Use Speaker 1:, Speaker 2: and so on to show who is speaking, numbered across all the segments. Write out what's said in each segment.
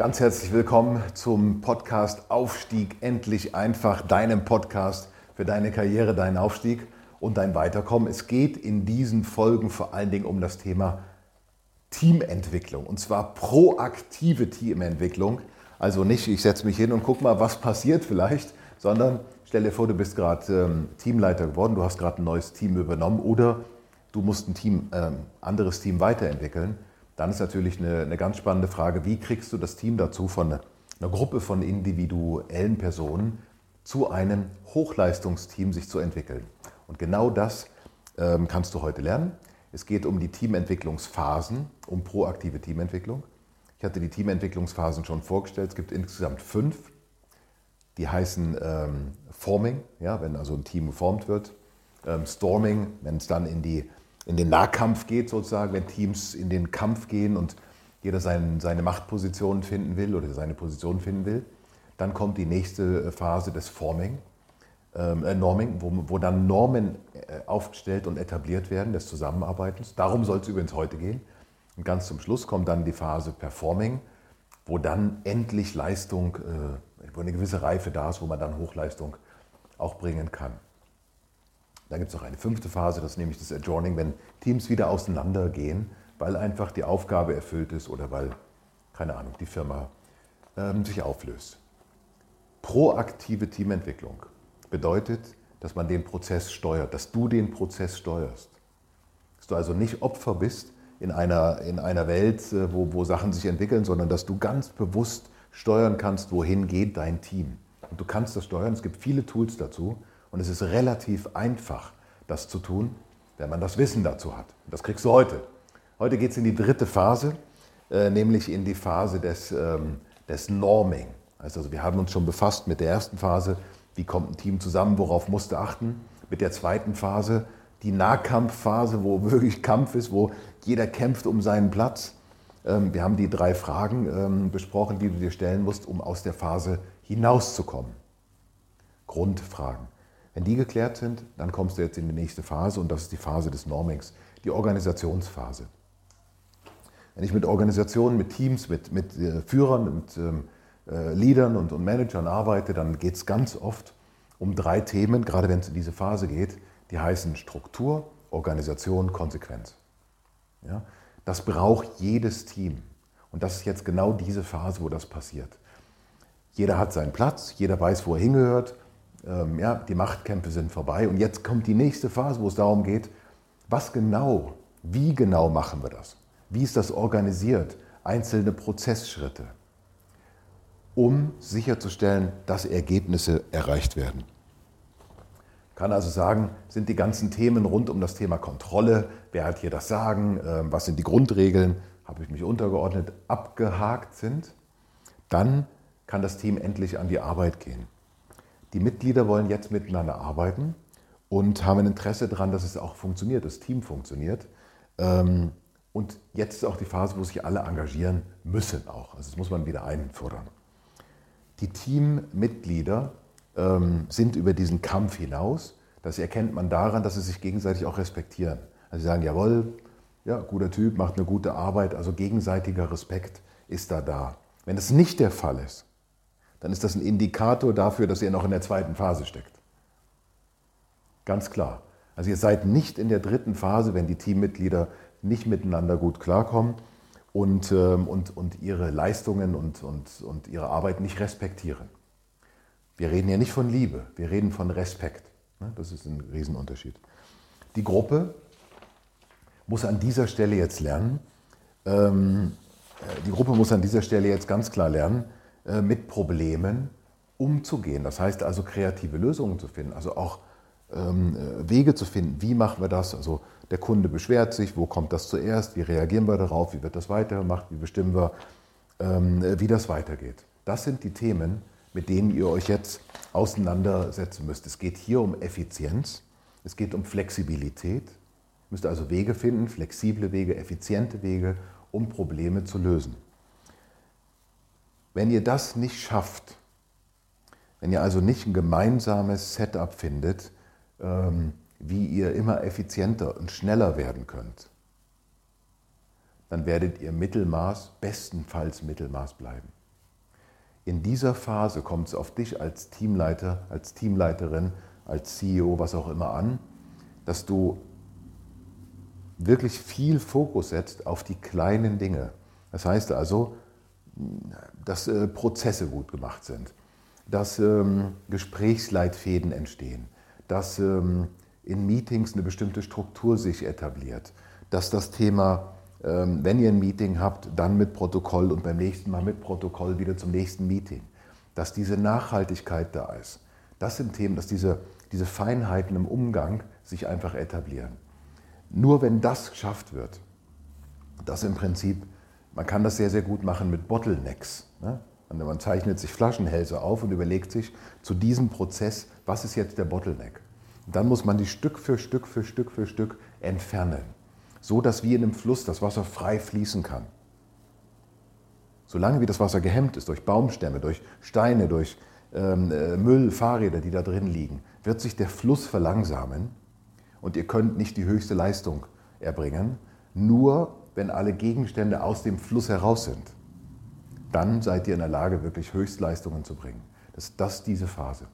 Speaker 1: Ganz herzlich willkommen zum Podcast Aufstieg endlich einfach, deinem Podcast für deine Karriere, deinen Aufstieg und dein Weiterkommen. Es geht in diesen Folgen vor allen Dingen um das Thema Teamentwicklung und zwar proaktive Teamentwicklung. Also nicht, ich setze mich hin und gucke mal, was passiert vielleicht, sondern stell dir vor, du bist gerade ähm, Teamleiter geworden, du hast gerade ein neues Team übernommen oder du musst ein Team, ähm, anderes Team weiterentwickeln dann ist natürlich eine, eine ganz spannende Frage, wie kriegst du das Team dazu, von einer, Gruppe von individuellen Personen zu einem Hochleistungsteam sich zu entwickeln. Und genau das ähm, kannst du heute lernen. Es geht um die Teamentwicklungsphasen, um proaktive Teamentwicklung. Ich hatte die Teamentwicklungsphasen schon vorgestellt. Es gibt insgesamt fünf. Die heißen ähm, Forming, ja, wenn also ein Team geformt wird. Ähm, Storming, wenn es dann in die in den Nahkampf geht, sozusagen, wenn Teams in den Kampf gehen und jeder sein, seine Machtposition finden will oder seine Position finden will. Dann kommt die nächste Phase des Forming, ähm, äh, Norming, wo, wo, dann Normen äh, aufgestellt und etabliert werden des Zusammenarbeitens. Darum soll es übrigens heute gehen. Und ganz zum Schluss kommt dann die Phase Performing, wo dann endlich Leistung, äh, wo eine gewisse Reife da ist, wo man dann Hochleistung auch bringen kann. Dann gibt es noch eine fünfte Phase, das ist nämlich das Adjourning, wenn Teams wieder auseinandergehen, weil einfach die Aufgabe erfüllt ist oder weil, keine Ahnung, die Firma ähm, sich auflöst. Proaktive Teamentwicklung bedeutet, dass man den Prozess steuert, dass du den Prozess steuerst. Dass du also nicht Opfer bist in einer, in einer Welt, äh, wo, wo Sachen sich entwickeln, sondern dass du ganz bewusst steuern kannst, wohin geht dein Team. Und du kannst das steuern, es gibt viele Tools dazu. Und es ist relativ einfach, das zu tun, wenn man das Wissen dazu hat. Das kriegst du heute. Heute geht es in die dritte Phase, äh, nämlich in die Phase des, ähm, des Norming. Also wir haben uns schon befasst mit der ersten Phase, wie kommt ein Team zusammen, worauf musst du achten. Mit der zweiten Phase, die Nahkampfphase, wo wirklich Kampf ist, wo jeder kämpft um seinen Platz. Ähm, wir haben die drei Fragen ähm, besprochen, die du dir stellen musst, um aus der Phase hinauszukommen. Grundfragen. Wenn die geklärt sind, dann kommst du jetzt in die nächste Phase und das ist die Phase des Normings, die Organisationsphase. Wenn ich mit Organisationen, mit Teams, mit, mit äh, Führern, mit ähm, äh, Leadern und, und Managern arbeite, dann geht es ganz oft um drei Themen, gerade wenn es in diese Phase geht, die heißen Struktur, Organisation, Konsequenz. Ja? Das braucht jedes Team. Und das ist jetzt genau diese Phase, wo das passiert. Jeder hat seinen Platz, jeder weiß, wo er hingehört, ähm, ja, die Machtkämpfe sind vorbei und jetzt kommt die nächste Phase, wo es darum geht, was genau, wie genau machen wir das? Wie ist das organisiert? Einzelne Prozessschritte, um sicherzustellen, dass Ergebnisse erreicht werden. Ich kann also sagen, sind die ganzen Themen rund um das Thema Kontrolle, wer hat hier das Sagen, ähm, was sind die Grundregeln, habe ich mich untergeordnet, abgehakt sind, dann kann das Team endlich an die Arbeit gehen. Die Mitglieder wollen jetzt miteinander arbeiten und haben ein Interesse daran, dass es auch funktioniert, das Team funktioniert. Ähm, und jetzt ist auch die Phase, wo sich alle engagieren müssen auch. Also das muss man wieder einfordern. Die Teammitglieder ähm, sind über diesen Kampf hinaus. Das erkennt man daran, dass sie sich gegenseitig auch respektieren. Also sie sagen, jawohl, ja, guter Typ, macht eine gute Arbeit. Also gegenseitiger Respekt ist da da. Wenn das nicht der Fall ist, dann ist das ein Indikator dafür, dass ihr noch in der zweiten Phase steckt. Ganz klar. Also ihr seid nicht in der dritten Phase, wenn die Teammitglieder nicht miteinander gut klarkommen und, ähm, und, und ihre Leistungen und, und, und ihre Arbeit nicht respektieren. Wir reden hier nicht von Liebe, wir reden von Respekt. Ne? Das ist ein Riesenunterschied. Die Gruppe muss an dieser Stelle jetzt lernen, ähm, äh, die Gruppe muss an dieser Stelle jetzt ganz klar lernen, mit Problemen umzugehen. Das heißt also kreative Lösungen zu finden. Also auch ähm, äh, Wege zu finden. Wie machen wir das? Also der Kunde beschwert sich, wo kommt das zuerst? Wie reagieren wir darauf? Wie wird das weitergemacht? Wie bestimmen wir, ähm, wie das weitergeht? Das sind die Themen, mit denen ihr euch jetzt auseinandersetzen müsst. Es geht hier um Effizienz, es geht um Flexibilität. Ihr müsst also Wege finden, flexible Wege, effiziente Wege, um Probleme zu lösen. Wenn ihr das nicht schafft, wenn ihr also nicht ein gemeinsames Setup findet, ähm, wie ihr immer effizienter und schneller werden könnt, dann werdet ihr Mittelmaß, bestenfalls Mittelmaß bleiben. In dieser Phase kommt es auf dich als Teamleiter, als Teamleiterin, als CEO, was auch immer an, dass du wirklich viel Fokus setzt auf die kleinen Dinge. Das heißt also, dass äh, Prozesse gut gemacht sind, dass ähm, Gesprächsleitfäden entstehen, dass ähm, in Meetings eine bestimmte Struktur sich etabliert, dass das Thema, ähm, wenn ihr ein Meeting habt, dann mit Protokoll und beim nächsten Mal mit Protokoll wieder zum nächsten Meeting, dass diese Nachhaltigkeit da ist. Das sind Themen, dass diese, diese Feinheiten im Umgang sich einfach etablieren. Nur wenn das geschafft wird, das im Prinzip, man kann das sehr, sehr gut machen mit Bottlenecks. Ne? Man zeichnet sich Flaschenhälse auf und überlegt sich zu diesem Prozess, was ist jetzt der Bottleneck? Und dann muss man die Stück für Stück für Stück für Stück entfernen, so dass wie in einem Fluss das Wasser frei fließen kann. Solange wie das Wasser gehemmt ist durch Baumstämme, durch Steine, durch ähm, äh, Müll, Fahrräder, die da drin liegen, wird sich der Fluss verlangsamen und ihr könnt nicht die höchste Leistung erbringen, nur wenn alle Gegenstände aus dem Fluss heraus sind dann seid ihr in der Lage, wirklich Höchstleistungen zu bringen. Das ist das diese Phase.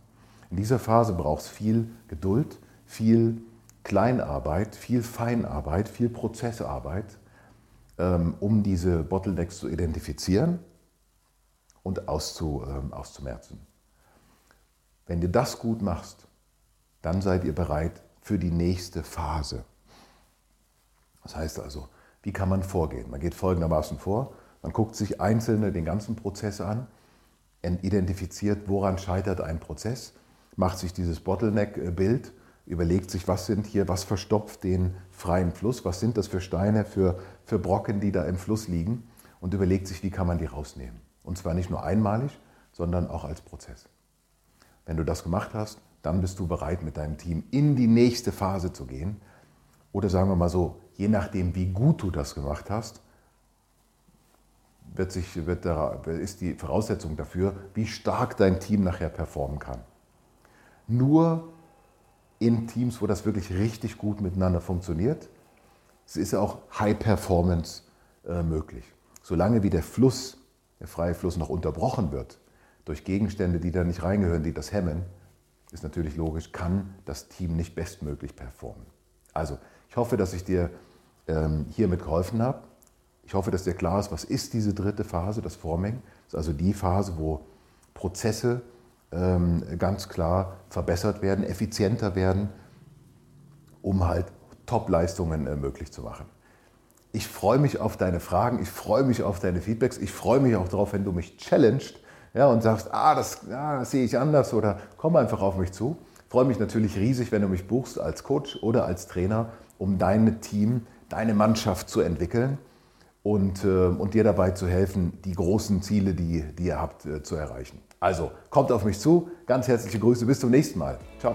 Speaker 1: In dieser Phase braucht es viel Geduld, viel Kleinarbeit, viel Feinarbeit, viel Prozessarbeit, ähm, um diese Bottlenecks zu identifizieren und auszu, ähm, auszumerzen. Wenn ihr das gut machst, dann seid ihr bereit für die nächste Phase. Das heißt also, wie kann man vorgehen? Man geht folgendermaßen vor. Man guckt sich einzelne den ganzen Prozess an, identifiziert, woran scheitert ein Prozess, macht sich dieses Bottleneck-Bild, überlegt sich, was sind hier, was verstopft den freien Fluss, was sind das für Steine, für, für Brocken, die da im Fluss liegen und überlegt sich, wie kann man die rausnehmen. Und zwar nicht nur einmalig, sondern auch als Prozess. Wenn du das gemacht hast, dann bist du bereit, mit deinem Team in die nächste Phase zu gehen. Oder sagen wir mal so, je nachdem, wie gut du das gemacht hast, wird sich, wird da, ist die Voraussetzung dafür, wie stark dein Team nachher performen kann. Nur in Teams, wo das wirklich richtig gut miteinander funktioniert, ist auch High Performance äh, möglich. Solange wie der Fluss, der freie Fluss noch unterbrochen wird durch Gegenstände, die da nicht reingehören, die das hemmen, ist natürlich logisch, kann das Team nicht bestmöglich performen. Also, ich hoffe, dass ich dir ähm, hiermit geholfen habe. Ich hoffe, dass dir klar ist, was ist diese dritte Phase, das Forming. Das ist also die Phase, wo Prozesse ähm, ganz klar verbessert werden, effizienter werden, um halt Top-Leistungen äh, möglich zu machen. Ich freue mich auf deine Fragen, ich freue mich auf deine Feedbacks, ich freue mich auch darauf, wenn du mich challenged ja, und sagst, ah, das, ja, das sehe ich anders oder komm einfach auf mich zu. Ich freue mich natürlich riesig, wenn du mich buchst als Coach oder als Trainer, um dein Team, deine Mannschaft zu entwickeln und, äh, und dir dabei zu helfen, die großen Ziele, die, die ihr habt, äh, zu erreichen. Also kommt auf mich zu. Ganz herzliche Grüße. Bis zum nächsten Mal. Ciao.